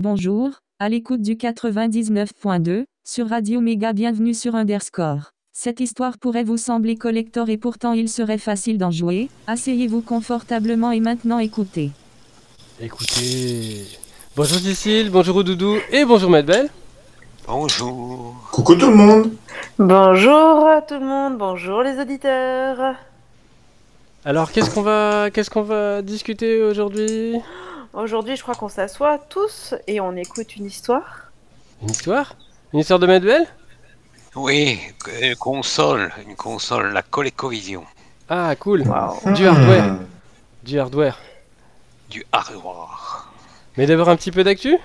Bonjour, à l'écoute du 99.2, sur Radio Méga bienvenue sur Underscore. Cette histoire pourrait vous sembler collector et pourtant il serait facile d'en jouer, asseyez-vous confortablement et maintenant écoutez. Écoutez. Bonjour Cécile, bonjour Doudou et bonjour Belle. Bonjour. Coucou tout le monde Bonjour à tout le monde, bonjour les auditeurs. Alors qu'est-ce qu'on va qu'est-ce qu'on va discuter aujourd'hui? Aujourd'hui, je crois qu'on s'assoit tous et on écoute une histoire. Une histoire? Une histoire de Medbel Oui, une console, une console, la ColecoVision. Ah, cool. Wow. Du hardware. Du hardware. Du hardware. Mais d'abord un petit peu d'actu?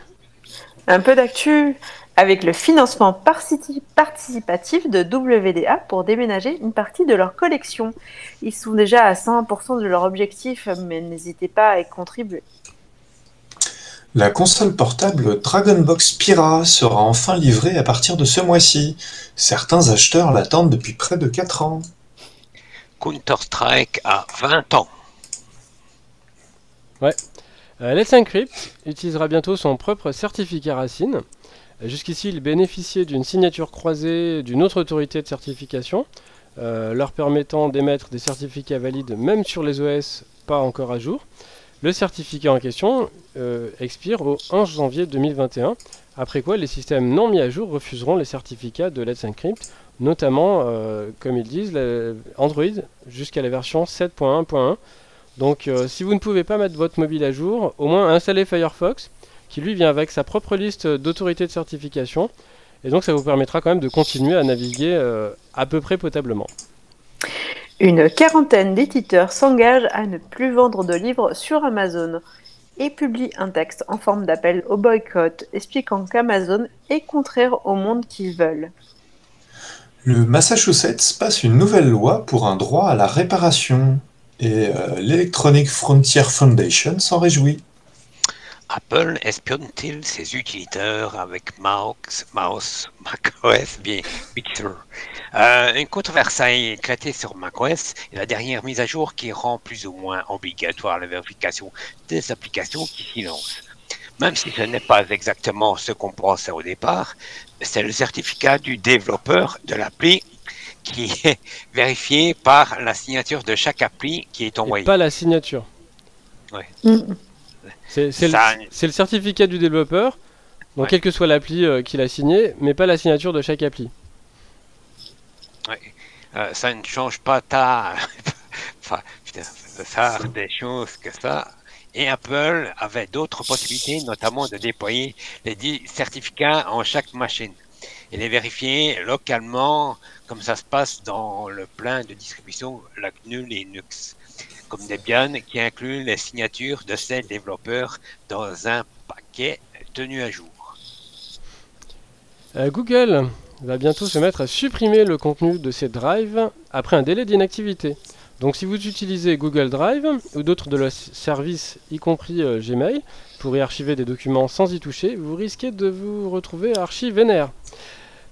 Un peu d'actu avec le financement parti- participatif de WDA pour déménager une partie de leur collection. Ils sont déjà à 100% de leur objectif, mais n'hésitez pas à y contribuer. La console portable Dragon Box Pira sera enfin livrée à partir de ce mois-ci. Certains acheteurs l'attendent depuis près de 4 ans. Counter-Strike a 20 ans. Euh, Let's Encrypt utilisera bientôt son propre certificat Racine. Euh, Jusqu'ici, il bénéficiait d'une signature croisée d'une autre autorité de certification, euh, leur permettant d'émettre des certificats valides même sur les OS pas encore à jour. Le certificat en question euh, expire au 11 janvier 2021, après quoi les systèmes non mis à jour refuseront les certificats de Let's Encrypt, notamment, euh, comme ils disent, Android jusqu'à la version 7.1.1. Donc euh, si vous ne pouvez pas mettre votre mobile à jour, au moins installez Firefox, qui lui vient avec sa propre liste d'autorités de certification, et donc ça vous permettra quand même de continuer à naviguer à peu près potablement. Une quarantaine d'éditeurs s'engagent à ne plus vendre de livres sur Amazon et publient un texte en forme d'appel au boycott expliquant qu'Amazon est contraire au monde qu'ils veulent. Le Massachusetts passe une nouvelle loi pour un droit à la réparation. Et euh, l'Electronic Frontier Foundation s'en réjouit. Apple espionne-t-il ses utilisateurs avec Mouse, Mouse macOS bien Big Sur Euh, Une controverse a éclaté sur macOS et la dernière mise à jour qui rend plus ou moins obligatoire la vérification des applications qui s'y lancent. Même si ce n'est pas exactement ce qu'on pensait au départ, c'est le certificat du développeur de l'appli qui est vérifié par la signature de chaque appli qui est Et envoyée. pas la signature. Mm. C'est c'est le, Ça- c'est le certificat du développeur, donc Ouais. quelle que soit l'appli euh, qu'il a signé, mais pas la signature de chaque appli. Euh, ça ne change pas ta enfin, putain, faire des choses que ça. Et Apple avait d'autres possibilités, notamment de déployer les dix certificats en chaque machine et les vérifier localement, comme ça se passe dans le plein de distribution la GNU Linux, comme Debian qui inclut les signatures de ses développeurs dans un paquet tenu à jour. Euh, Google va bientôt se mettre à supprimer le contenu de ses drives après un délai d'inactivité. Donc si vous utilisez Google Drive ou d'autres de leurs services, y compris euh, Gmail, pour y archiver des documents sans y toucher, vous risquez de vous retrouver archi vénère.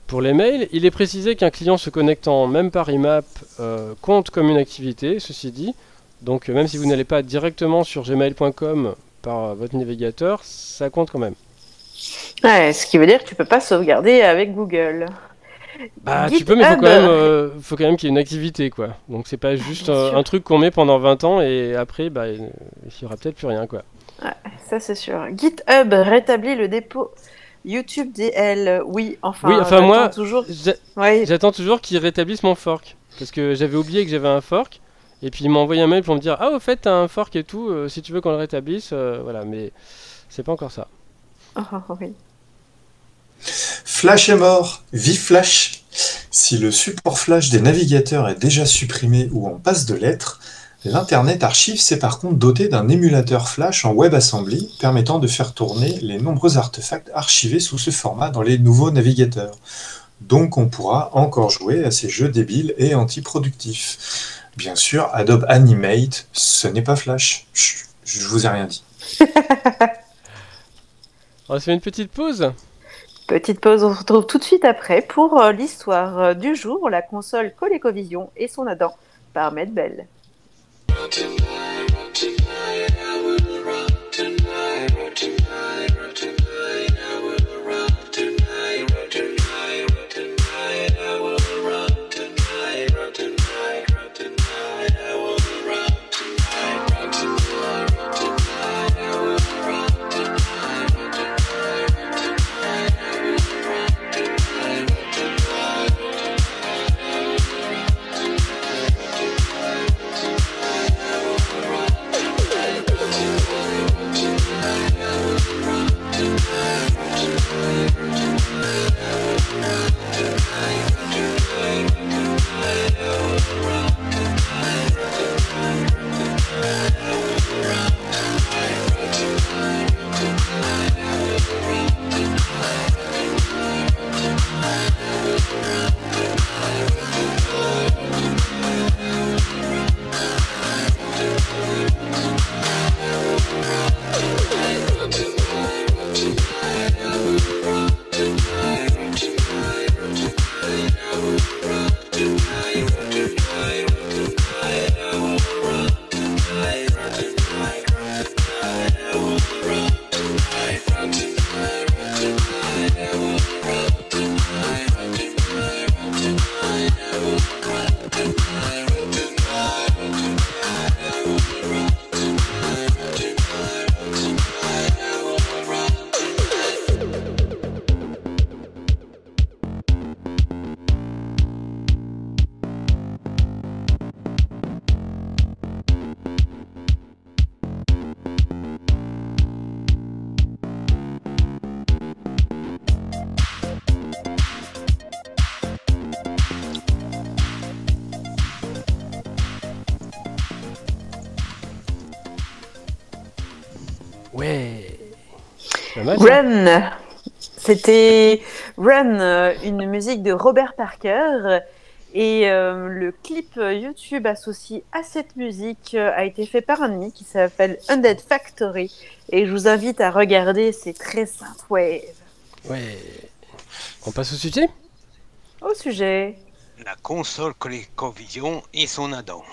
Pour les mails, il est précisé qu'un client se connectant même par IMAP euh, compte comme une activité, ceci dit. Donc euh, même si vous n'allez pas directement sur gmail.com par euh, votre navigateur, ça compte quand même. Ouais, ce qui veut dire que tu peux pas sauvegarder avec Google. Bah, tu peux, mais faut quand même, euh, faut quand même qu'il y ait une activité, quoi. Donc c'est pas juste un truc qu'on met pendant 20 ans et après, bah, il y aura peut-être plus rien, quoi. Ça, c'est sûr. GitHub rétablit le dépôt YouTube DL. Oui, enfin, Oui, enfin, moi- toujours. Ouais, J'attends toujours qu'ils rétablissent mon fork, parce que j'avais oublié que j'avais un fork. Et puis ils m'ont envoyé un mail pour me dire ah au fait t'as un fork et tout, euh, si tu veux qu'on le rétablisse, euh, voilà. Mais c'est pas encore ça. Oh, oui. Flash est mort, vive Flash Si le support Flash des navigateurs est déjà supprimé ou en passe de lettres, l'Internet Archive s'est par contre doté d'un émulateur Flash en WebAssembly permettant de faire tourner les nombreux artefacts archivés sous ce format dans les nouveaux navigateurs. Donc on pourra encore jouer à ces jeux débiles et antiproductifs. Bien sûr, Adobe Animate, ce n'est pas Flash. Chut, je vous ai rien dit. On va se faire une petite pause. Petite pause, on se retrouve tout de suite après pour euh, l'histoire euh, du jour, la console ColecoVision et son Adam par Medbell. Mal. Run C'était Run, euh, une musique de Robert Parker. Et euh, le clip YouTube associé à cette musique euh, a été fait par un ami qui s'appelle Undead Factory. Et je vous invite à regarder, c'est très synthwave. Ouais. On passe au sujet? Au sujet. La console ColecoVision et son Adam.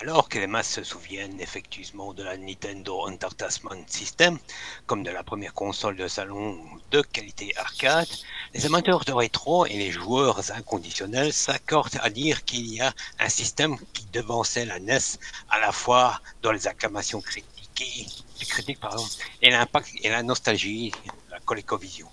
Alors que les masses se souviennent effectivement de la Nintendo Entertainment System, comme de la première console de salon de qualité arcade, les amateurs de rétro et les joueurs inconditionnels s'accordent à dire qu'il y a un système qui devançait la NES à la fois dans les acclamations critiquées, critiques et l'impact et la nostalgie de la ColecoVision.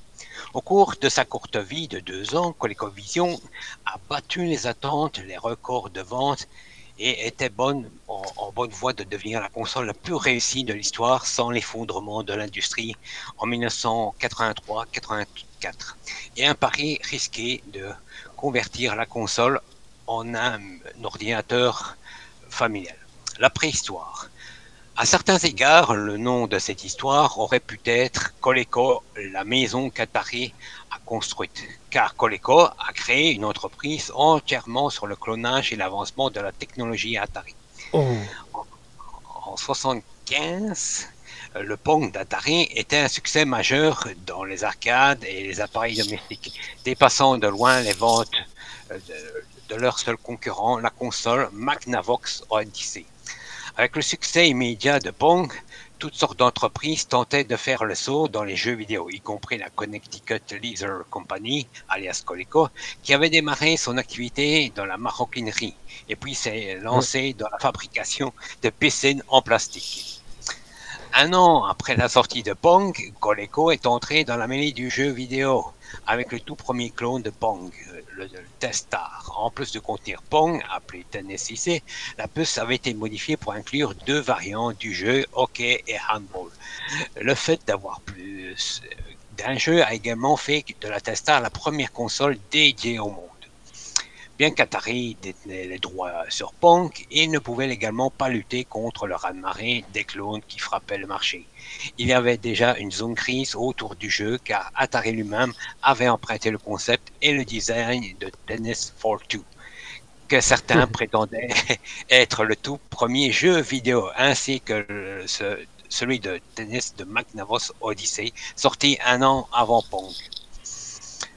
Au cours de sa courte vie de deux ans, ColecoVision a battu les attentes, les records de vente et était bonne, en, bonne voie de devenir la console la plus réussie de l'histoire sans l'effondrement de l'industrie en 1983-84. Et un pari risqué de convertir la console en un ordinateur familial. La préhistoire. À certains égards, le nom de cette histoire aurait pu être Coleco, la maison qu'Atari construite, car Coleco a créé une entreprise entièrement sur le clonage et l'avancement de la technologie Atari. Oh. En 75, euh, le Pong d'Atari était un succès majeur dans les arcades et les appareils domestiques, dépassant de loin les ventes euh, de, de leur seul concurrent, la console Magnavox Odyssey. Avec le succès immédiat de Pong, toutes sortes d'entreprises tentaient de faire le saut dans les jeux vidéo, y compris la Connecticut Leather Company, alias Coleco, qui avait démarré son activité dans la maroquinerie et puis s'est lancé dans la fabrication de piscines en plastique. Un an après la sortie de Pong, Coleco est entré dans la mêlée du jeu vidéo avec le tout premier clone de Pong, le, Testar. En plus de contenir Pong, appelé Tennis IC, la puce avait été modifiée pour inclure deux variantes du jeu, hockey et handball. Le fait d'avoir plus euh, d'un jeu a également fait de la Testar la première console dédiée au monde. Bien qu'Atari détenait les droits sur Pong, il ne pouvait également pas lutter contre le raz-de-marée des clones qui frappaient le marché. Il y avait déjà une zone grise autour du jeu car Atari lui-même avait emprunté le concept et le design de Tennis for Two. que certains prétendaient être le tout premier jeu vidéo, ainsi que celui de tennis de McNavos Odyssey, sorti un an avant Pong.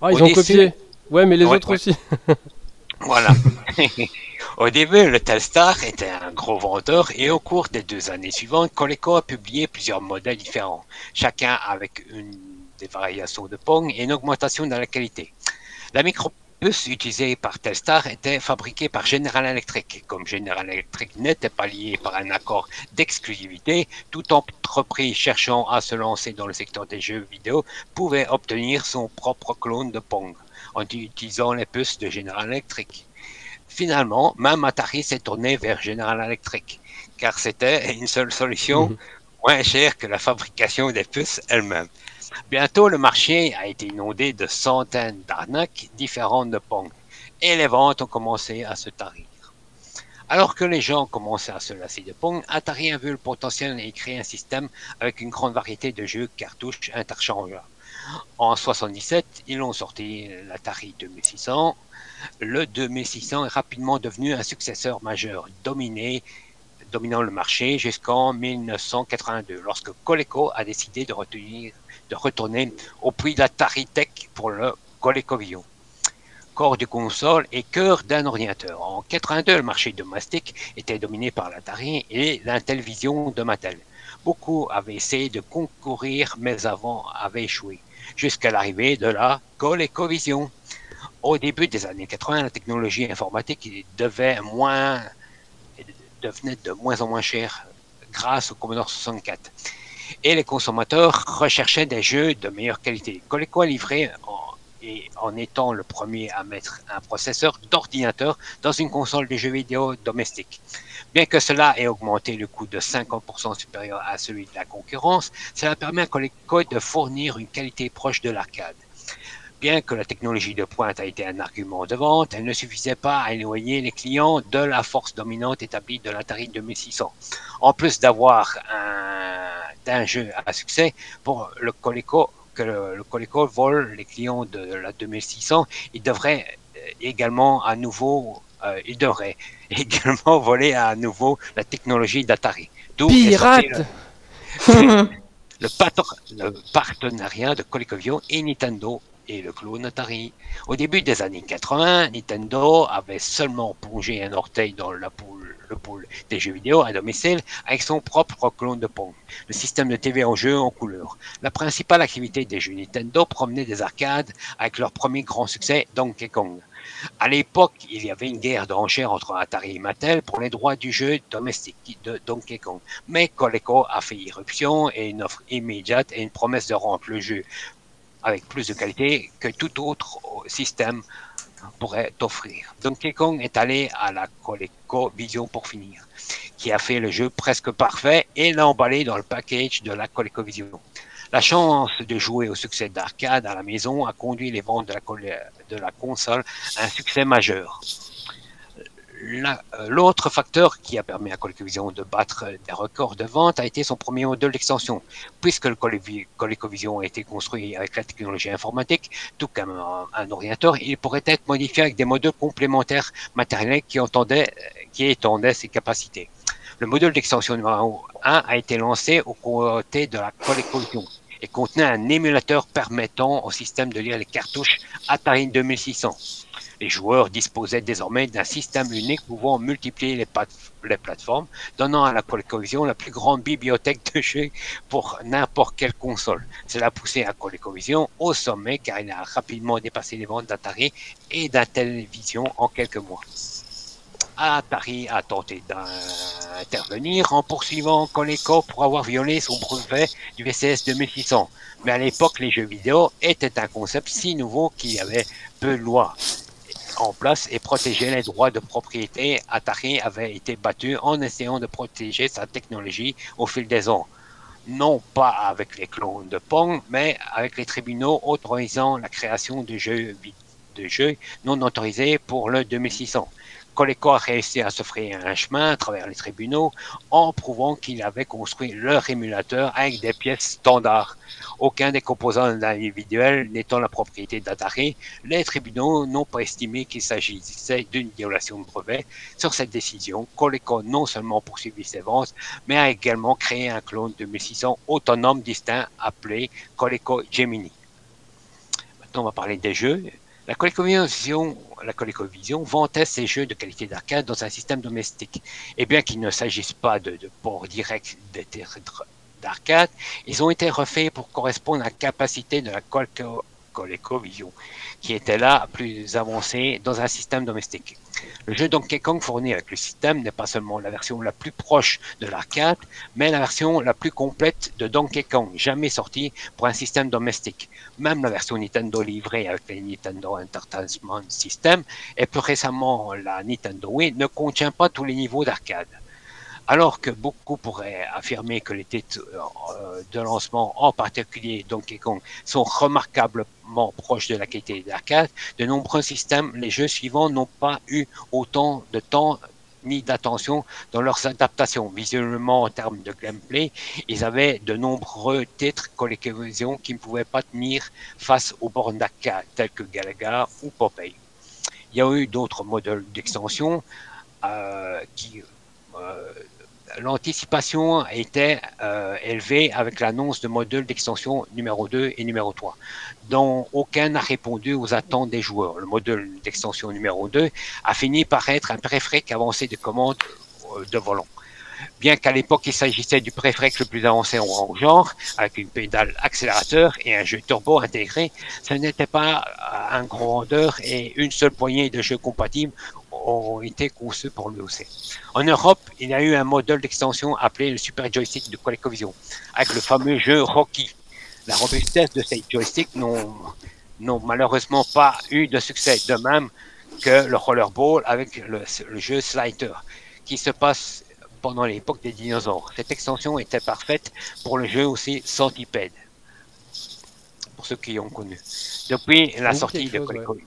Ah, ils ont copié. Ouais, mais les autres aussi. voilà. au début, le Telstar était un gros vendeur et au cours des deux années suivantes, Coleco a publié plusieurs modèles différents, chacun avec une des variations de Pong et une augmentation de la qualité. La micropuce utilisée par Telstar était fabriquée par General Electric. Comme General Electric n'était pas lié par un accord d'exclusivité, toute entreprise cherchant à se lancer dans le secteur des jeux vidéo pouvait obtenir son propre clone de Pong en utilisant les puces de General Electric. Finalement, même Atari s'est tourné vers General Electric, car c'était une seule solution mhm. moins chère que la fabrication des puces elles-mêmes. Bientôt, le marché a été inondé de centaines d'arnaques différentes de Pong, et les ventes ont commencé à se tarir. Alors que les gens commençaient à se lasser de Pong, Atari a vu le potentiel et créé un système avec une grande variété de jeux cartouches interchangeables. En 77, ils ont sorti l'Atari 2600. Le 2600 est rapidement devenu un successeur majeur, dominé, dominant le marché jusqu'en 1982, lorsque Coleco a décidé de retourner au prix d'Atari Tech pour le ColecoVision. Corps de console et cœur d'un ordinateur. En 82, le marché domestique était dominé par l'Atari et l'Intellivision de Mattel. Beaucoup avaient essayé de concourir, mais avant avaient échoué, jusqu'à l'arrivée de la ColecoVision. Au début des années 80, la technologie informatique devait moins, devenait de moins en moins chère grâce au Commodore 64 et les consommateurs recherchaient des jeux de meilleure qualité. Coleco a livré en, en étant le premier à mettre un processeur d'ordinateur dans une console de jeux vidéo domestique. Bien que cela ait augmenté le coût de 50% supérieur à celui de la concurrence, cela permet à Coleco de fournir une qualité proche de l'arcade. Bien que la technologie de pointe a été un argument de vente, elle ne suffisait pas à éloigner les clients de la force dominante établie de l'Atari 2600. En plus d'avoir un, jeu à succès pour le Coleco, que le, Coleco vole les clients de la 2600, il devrait euh, également à nouveau, euh, il devrait également voler à nouveau la technologie d'Atari. Pirate! Le, le, partenariat de ColecoVision et Nintendo et le clone Atari. Au début des années 80, Nintendo avait seulement plongé un orteil dans la poule, le pool des jeux vidéo à domicile avec son propre clone de Pong, le système de TV en jeu en couleur. La principale activité des jeux Nintendo promenait des arcades avec leur premier grand succès, Donkey Kong. À l'époque, il y avait une guerre d'enchères entre Atari et Mattel pour les droits du jeu domestique de Donkey Kong. Mais Coleco a fait irruption et une offre immédiate et une promesse de rendre le jeu avec plus de qualité que tout autre système pourrait offrir. Donkey Kong est allé à la ColecoVision pour finir, qui a fait le jeu presque parfait et l'a emballé dans le package de la ColecoVision. La chance de jouer au succès d'arcade à la maison a conduit les ventes de la, de la console un succès majeur. Euh, l'autre facteur qui a permis à ColecoVision de battre des records de vente a été son premier modèle d'extension. Puisque le ColecoVision a été construit avec la technologie informatique, tout comme un, ordinateur, il pourrait être modifié avec des modules complémentaires matériels qui, qui étendaient ses capacités. Le modèle d'extension numéro 1 a été lancé aux côtés de la ColecoVision et contenait un émulateur permettant au système de lire les cartouches Atari 2600. Les joueurs disposaient désormais d'un système unique pouvant multiplier les, plateformes, donnant à la ColecoVision la plus grande bibliothèque de jeux pour n'importe quelle console. Cela poussé à ColecoVision au sommet car il a rapidement dépassé les ventes d'Atari et d'Intellivision en quelques mois. Atari a tenté d'intervenir en poursuivant Coleco pour avoir violé son brevet du VCS 2600. Mais à l'époque, les jeux vidéo étaient un concept si nouveau qu'il y avait peu de lois en place et protéger les droits de propriété, Atari avait été battu en essayant de protéger sa technologie au fil des ans. Non pas avec les clones de Pong, mais avec les tribunaux autorisant la création jeux, de jeux non autorisés pour le 2600. Coleco a réussi à se frayer un chemin à travers les tribunaux en prouvant qu'il avait construit leur émulateur avec des pièces standards. Aucun des composants individuels n'étant la propriété d'Atari, les tribunaux n'ont pas estimé qu'il s'agissait d'une violation de brevet. Sur cette décision, Coleco non seulement poursuivit ses ventes, mais a également créé un clone de 1600 autonome distinct appelé Coleco Gemini. Maintenant, on va parler des jeux. La ColecoVision, la ColecoVision vantait ses jeux de qualité d'arcade dans un système domestique. Et bien qu'il ne s'agisse pas de, de port direct d'arcade, ils ont été refaits pour correspondre à la capacité de la Coleco, ColecoVision, qui était là plus avancée dans un système domestique. Le jeu Donkey Kong fourni avec le système n'est pas seulement la version la plus proche de l'arcade, mais la version la plus complète de Donkey Kong, jamais sortie pour un système domestique. Même la version Nintendo livrée avec le Nintendo Entertainment System et plus récemment la Nintendo Wii ne contient pas tous les niveaux d'arcade. Alors que beaucoup pourraient affirmer que les titres euh, de lancement, en particulier Donkey Kong, sont remarquablement proches de la qualité d'arcade, de nombreux systèmes, les jeux suivants n'ont pas eu autant de temps ni d'attention dans leurs adaptations. Visuellement, en termes de gameplay, ils avaient de nombreux titres collections qui ne pouvaient pas tenir face aux bornes d'arcade tels que Galaga ou Popeye. Il y a eu d'autres modèles d'extension euh, qui euh, l'anticipation était euh, élevée avec l'annonce de modules d'extension numéro 2 et numéro 3, dont aucun n'a répondu aux attentes des joueurs. Le module d'extension numéro 2 a fini par être un préfric avancé de commande euh, de volant. Bien qu'à l'époque il s'agissait du préfric le plus avancé en genre, avec une pédale accélérateur et un jeu turbo intégré, ce n'était pas un grandeur et une seule poignée de jeux compatibles ont été conçus pour lui aussi. En Europe, il y a eu un modèle d'extension appelé le Super Joystick de ColecoVision, avec le fameux jeu Rocky. La robustesse de ces joysticks n'ont malheureusement pas eu de succès, de même que le Rollerball avec le, le jeu Slider, qui se passe pendant l'époque des dinosaures. Cette extension était parfaite pour le jeu aussi Centipede, pour ceux qui ont connu. Depuis la sortie de ColecoVision.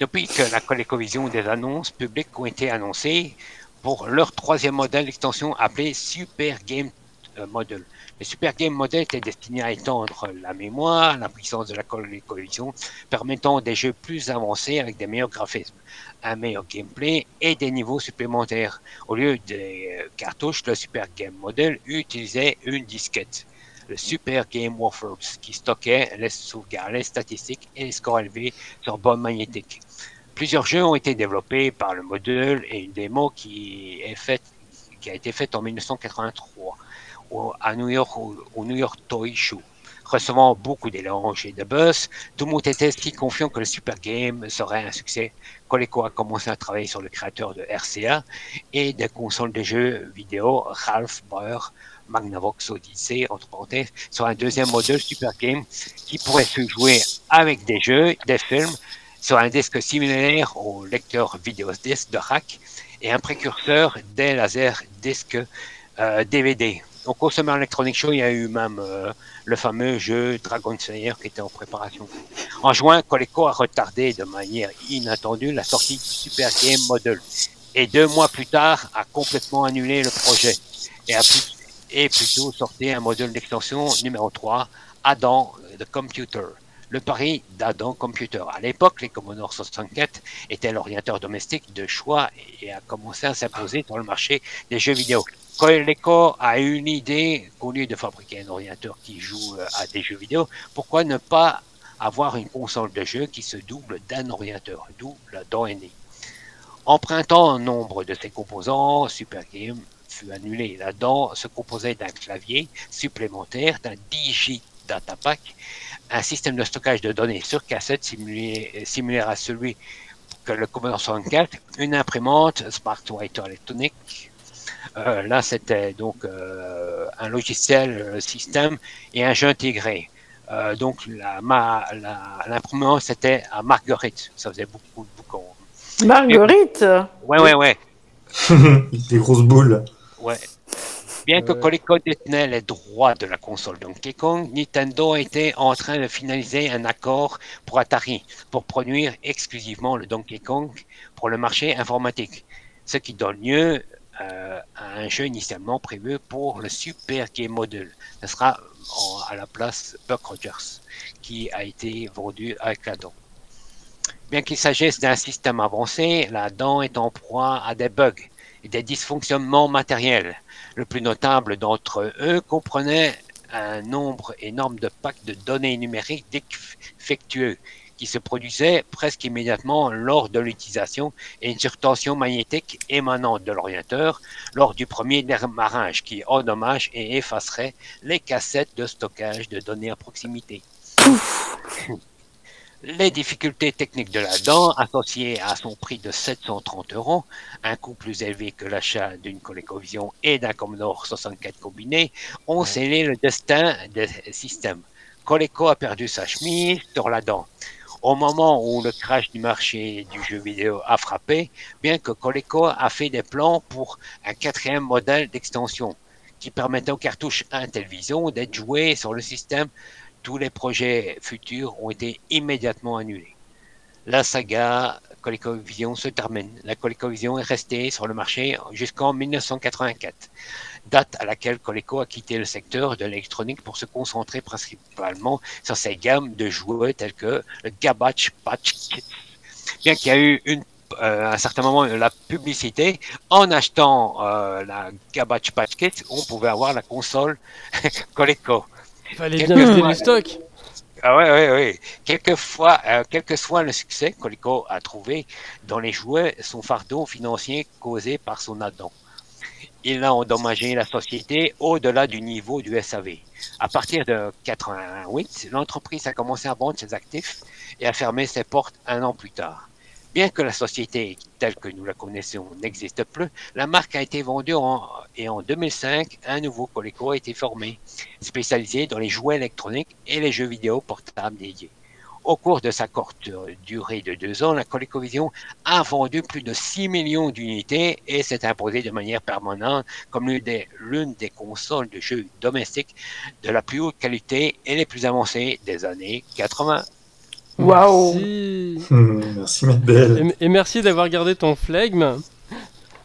Depuis que la ColecoVision des annonces publiques ont été annoncées pour leur troisième modèle d'extension appelé Super Game euh, Model. Le Super Game Model était destiné à étendre la mémoire, la puissance de la ColecoVision, permettant des jeux plus avancés avec des meilleurs graphismes, un meilleur gameplay et des niveaux supplémentaires. Au lieu des euh, cartouches, le Super Game Model utilisait une disquette le Super Game Warfare, qui stockait les sauvegardes, les statistiques et les scores élevés sur bande magnétique. Plusieurs jeux ont été développés par le module et une démo qui, a été faite en 1983 au, à New York, au, New York Toy Show. Recevant beaucoup d'éloges et de buzz, tout le monde était si confiant que le Super Game serait un succès. Coleco a commencé à travailler sur le créateur de RCA et des consoles de jeux vidéo Ralph Baer Magnavox Odyssey, entre parenthèses, sur un deuxième modèle Super Game qui pourrait se jouer avec des jeux, des films, sur un disque similaire au lecteur vidéodisque de rack et un précurseur des lasers disques euh, DVD. Au Consumer Electronic Show, il y a eu même euh, le fameux jeu Dragon Slayer qui était en préparation. En juin, Coleco a retardé de manière inattendue la sortie du Super Game Model et deux mois plus tard a complètement annulé le projet et a plus et plutôt sortir un modèle d'extension numéro 3, Adam the Computer. Le pari d'Adam Computer. À l'époque, les Commodore 64 étaient l'ordinateur domestique de choix et a commencé à s'imposer dans le marché des jeux vidéo. Coleco a eu une idée qu'au lieu de fabriquer un ordinateur qui joue euh, à des jeux vidéo, pourquoi ne pas avoir une console de jeu qui se double d'un ordinateur, d'où la donnée. Empruntant un nombre de ses composants, Super Game fut annulé. Là-dedans se composait d'un clavier supplémentaire, d'un digi datapack, un système de stockage de données sur cassette similaire à celui que le Commodore 64, une imprimante Smart Writer électronique. Euh, là, c'était donc euh, un logiciel euh, système et un jeu intégré. donc l'imprimante, c'était à Marguerite. Ça faisait beaucoup de boucons. Marguerite? Ouais, ouais, ouais. Des grosses boules. Ouais. Bien que. Coleco détenait les droits de la console Donkey Kong, Nintendo était en train de finaliser un accord pour Atari pour produire exclusivement le Donkey Kong pour le marché informatique, ce qui donne lieu euh, à un jeu initialement prévu pour le Super Game Module. Ce sera en- à la place Buck Rogers, qui a été vendu avec la dent. Bien qu'il s'agisse d'un système avancé, la dent est en proie à des bugs des dysfonctionnements matériels. Le plus notable d'entre eux comprenait un nombre énorme de packs de données numériques défectueux qui se produisaient presque immédiatement lors de l'utilisation et une surtension magnétique émanant de l'orienteur lors du premier démarrage qui endommage et effacerait les cassettes de stockage de données à proximité. Les difficultés techniques de la dent, associées à son prix de 730 euros, un coût plus élevé que l'achat d'une ColecoVision et d'un Commodore 64 combiné, ont scellé le destin des systèmes. Coleco a perdu sa chemise sur la dent. Au moment où le crash du marché du jeu vidéo a frappé, bien que Coleco a fait des plans pour un quatrième modèle d'extension qui permettait aux cartouches Intellivision d'être jouées sur le système tous les projets futurs ont été immédiatement annulés. La saga ColecoVision se termine. La ColecoVision est restée sur le marché jusqu'en 1984, date à laquelle Coleco a quitté le secteur de l'électronique pour se concentrer principalement sur ses gammes de jouets tels que le Garbage Patch Kids. Bien qu'il y a eu une euh, à un certain moment la publicité, en achetant euh, la Garbage Patch Kids, on pouvait avoir la console Coleco. Fallait bien vider fois- le stock. Ah ouais, ouais, ouais. Quelquefois, euh, quel que soit le succès, Coleco a trouvé dans les jouets son fardeau financier causé par son addon. Il a endommagé la société au-delà du niveau du SAV. À partir de 88, l'entreprise a commencé à vendre ses actifs et a fermé ses portes un an plus tard. Bien que la société telle que nous la connaissons n'existe plus, la marque a été vendue en, et en 2005, un nouveau Coleco a été formé spécialisé dans les jouets électroniques et les jeux vidéo portables dédiés. Au cours de sa courte durée de deux ans, la ColecoVision a vendu plus de 6 millions d'unités et s'est imposée de manière permanente comme l'une des, l'une des consoles de jeux domestiques de la plus haute qualité et les plus avancées des années 80. Waouh. Merci. Hum, merci, ma belle. Et, et merci d'avoir gardé ton flegme,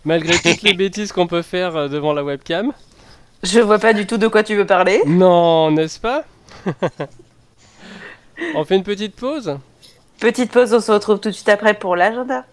malgré toutes les bêtises qu'on peut faire euh, devant la webcam. Je vois pas du tout de quoi tu veux parler. Non, n'est-ce pas? On fait une petite pause? Petite pause, on se retrouve tout de suite après pour l'agenda.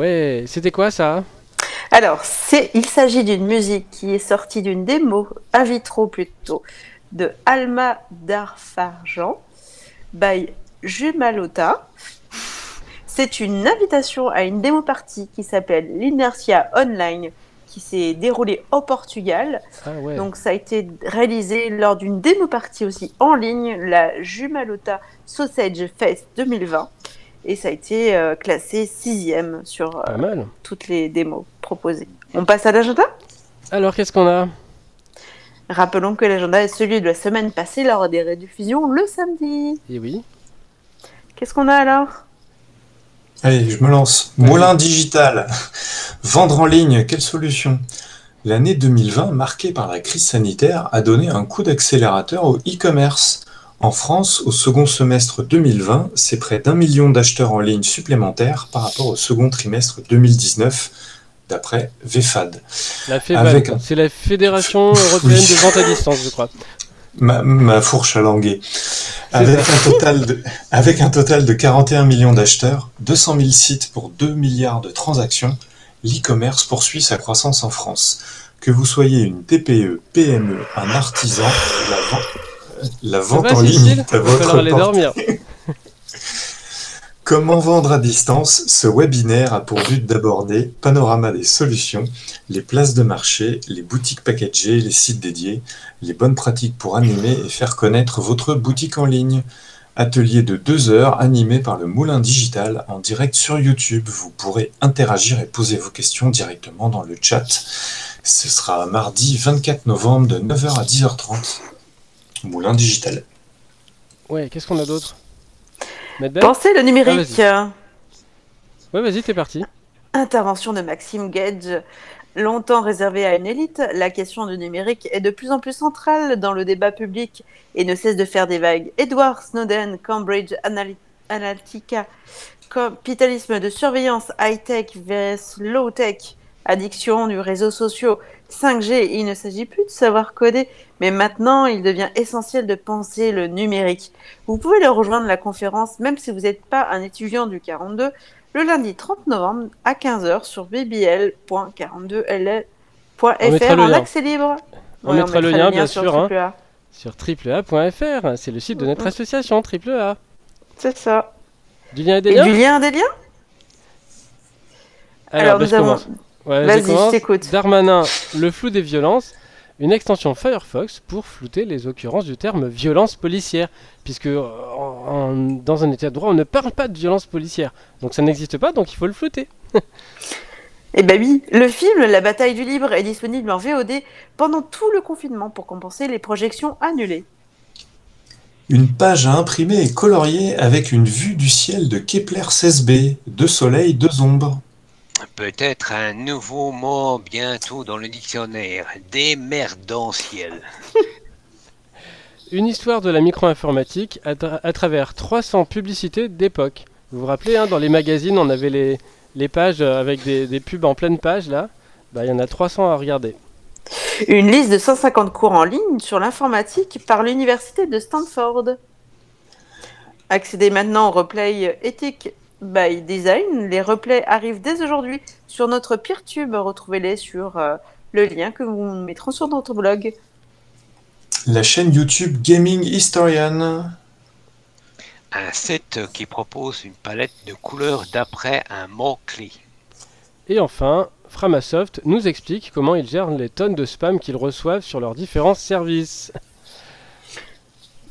Ouais, c'était quoi ça? Alors, c'est, il s'agit d'une musique qui est sortie d'une démo, in vitro plutôt, de Alma Darfarjan by Jumalota. C'est une invitation à une démo partie qui s'appelle l'Inertia Online, qui s'est déroulée au Portugal. Ah ouais. Donc, ça a été réalisé lors d'une démo partie aussi en ligne, la Jumalota Sausage Fest 2020. Et ça a été euh, classé sixième sur euh, Pas mal. toutes les démos proposées. On passe à l'agenda? Alors, qu'est-ce qu'on a? Rappelons que l'agenda est celui de la semaine passée lors des rediffusions le samedi. Eh oui. Qu'est-ce qu'on a alors? Allez, je me lance. Moulin digital. Vendre en ligne, quelle solution? L'année 2020, marquée par la crise sanitaire, a donné un coup d'accélérateur au e-commerce. En France, au second semestre 2020, c'est près d'un million d'acheteurs en ligne supplémentaires par rapport au second trimestre 2019, d'après VFAD. La Avec un- c'est la Fédération Européenne Oui. de Vente à Distance, je crois. Ma, ma fourche à languer. Avec un, total de, avec un total de 41 millions d'acheteurs, 200 000 sites pour 2 milliards de transactions, l'e-commerce poursuit sa croissance en France. Que vous soyez une TPE, PME, un artisan, la, ven- la vente va, en ligne à votre aller dormir. Comment vendre à distance Ce webinaire a pour but d'aborder panorama des solutions, les places de marché, les boutiques packagées, les sites dédiés, les bonnes pratiques pour animer et faire connaître votre boutique en ligne. Atelier de deux heures animé par le Moulin Digital en direct sur YouTube. Vous pourrez interagir et poser vos questions directement dans le chat. Ce sera mardi 24 novembre de 9h à 10h30. Moulin Digital. Ouais, qu'est-ce qu'on a d'autre? Pensez le numérique. Ah, Ouais, vas-y, t'es parti. Intervention de Maxime Gage. Longtemps réservée à une élite, la question du numérique est de plus en plus centrale dans le débat public et ne cesse de faire des vagues. Edward Snowden, Cambridge Analy- Analytica, capitalisme de surveillance high-tech vs low-tech, addiction du réseau social, 5G, il ne s'agit plus de savoir coder, mais maintenant il devient essentiel de penser le numérique. Vous pouvez le rejoindre la conférence même si vous n'êtes pas un étudiant du 42 le lundi 30 novembre à 15h sur bbl.42ll.fr mettra le en lien. accès libre. On Ouais, mettra le lien, bien sur sûr, hein. AAA. Sur triplea.fr, c'est le site de notre association, triple C'est ça. Du lien et des Et liens du lien des liens? Alors, bah, nous avons- commence. Ouais, Vas-y, je t'écoute. Darmanin, le flou des violences, une extension Firefox pour flouter les occurrences du terme violence policière, puisque euh, en- en- dans un état de droit, on ne parle pas de violence policière. Donc ça n'existe pas, donc il faut le flouter. Eh ben oui, le film La bataille du libre est disponible en VOD pendant tout le confinement pour compenser les projections annulées. Une page à imprimer et colorier avec une vue du ciel de Kepler 16b, deux soleils, deux ombres. Peut-être un nouveau mot bientôt dans le dictionnaire. Démerdanciel. Une histoire de la micro-informatique à, tra- à travers 300 publicités d'époque. Vous vous rappelez, hein, dans les magazines, on avait les, les pages euh, avec des, des pubs en pleine page, là. Bah, il y en a 300 à regarder. Une liste de 150 cours en ligne sur l'informatique par l'université de Stanford. Accédez maintenant au replay By Design. Les replays arrivent dès aujourd'hui sur notre PeerTube. Retrouvez-les sur euh, le lien que nous mettrons sur notre blog. La chaîne YouTube Gaming Historian. Un site qui propose une palette de couleurs d'après un mot-clé. Et enfin, Framasoft nous explique comment ils gèrent les tonnes de spam qu'ils reçoivent sur leurs différents services.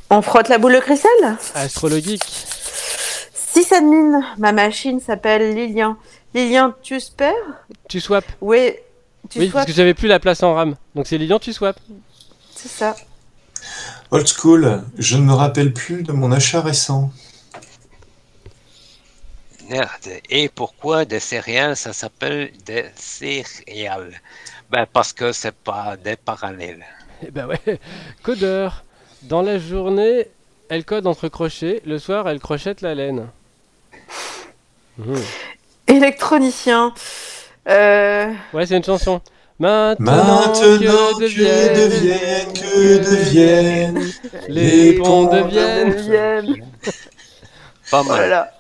On frotte la boule de cristal? Astrologique. Sysadmin, ma machine s'appelle Lilian. Lilian, tu spères Tu swap. Oui, tu oui, swaps, parce que j'avais plus la place en RAM. Donc c'est Lilian, tu swap. c'est ça. Old School, je ne me rappelle plus de mon achat récent. Merde. Et pourquoi des céréales, ça s'appelle des céréales? Ben parce que c'est pas des parallèles. Eh ben ouais. Codeur. Dans la journée, elle code entre crochets. Le soir, elle crochette la laine. Mhm. Électronicien. Euh, Ouais, c'est une chanson. Maintenant, Maintenant que que deviennent, deviennent, que deviennent les ponts deviennent. deviennent. Pas Oh là mal. là.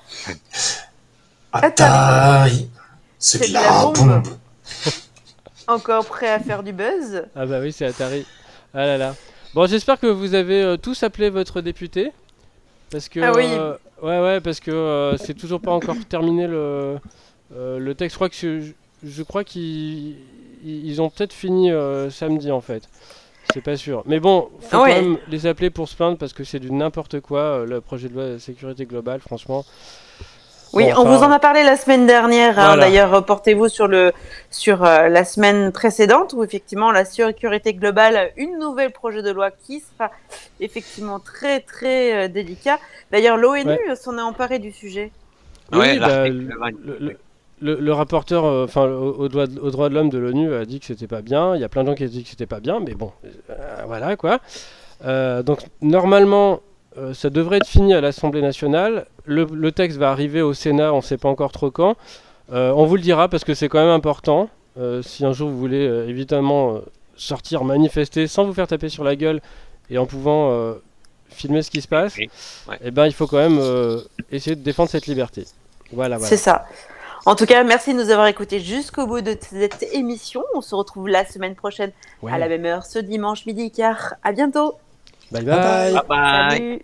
Atari C'est de la bombe Encore prêt à faire du buzz? Ah bah oui, c'est Atari. Ah là là. Bon, j'espère que vous avez euh, tous appelé votre député. Parce que. Ah oui. euh, ouais, ouais, parce que euh, c'est toujours pas encore terminé le, euh, le texte. Je crois que je, je crois qu'ils ils ont peut-être fini samedi en fait. C'est pas sûr. Mais bon, faut Ah ouais. quand même les appeler pour se plaindre parce que c'est du n'importe quoi le projet de loi de sécurité globale, franchement. Oui, Bon, on enfin, vous en a parlé la semaine dernière. hein. D'ailleurs, reportez-vous sur le sur euh, la semaine précédente où effectivement la sécurité globale, une nouvelle projet de loi qui sera effectivement très très euh, délicat. D'ailleurs, l'ONU Ouais. s'en est emparé du sujet. Oui, Ouais, bah, le, le- le- le rapporteur, euh, enfin, au, au droit de- aux droits de l'homme de l'ONU a dit que c'était pas bien. Il y a plein de gens qui ont dit que c'était pas bien, mais bon, euh, voilà quoi. Euh, donc normalement, euh, ça devrait être fini à l'Assemblée nationale. Le, le texte va arriver au Sénat, on ne sait pas encore trop quand. Euh, on vous le dira parce que c'est quand même important. Euh, si un jour vous voulez euh, évidemment euh, sortir, manifester sans vous faire taper sur la gueule et en pouvant euh, filmer ce qui se passe, Oui, ouais. eh ben il faut quand même euh, essayer de défendre cette liberté. Voilà, voilà. C'est ça. En tout cas, merci de nous avoir écoutés jusqu'au bout de cette émission. On se retrouve la semaine prochaine Ouais. à la même heure, ce dimanche midi et quart. À bientôt. Bye-bye. Bye-bye.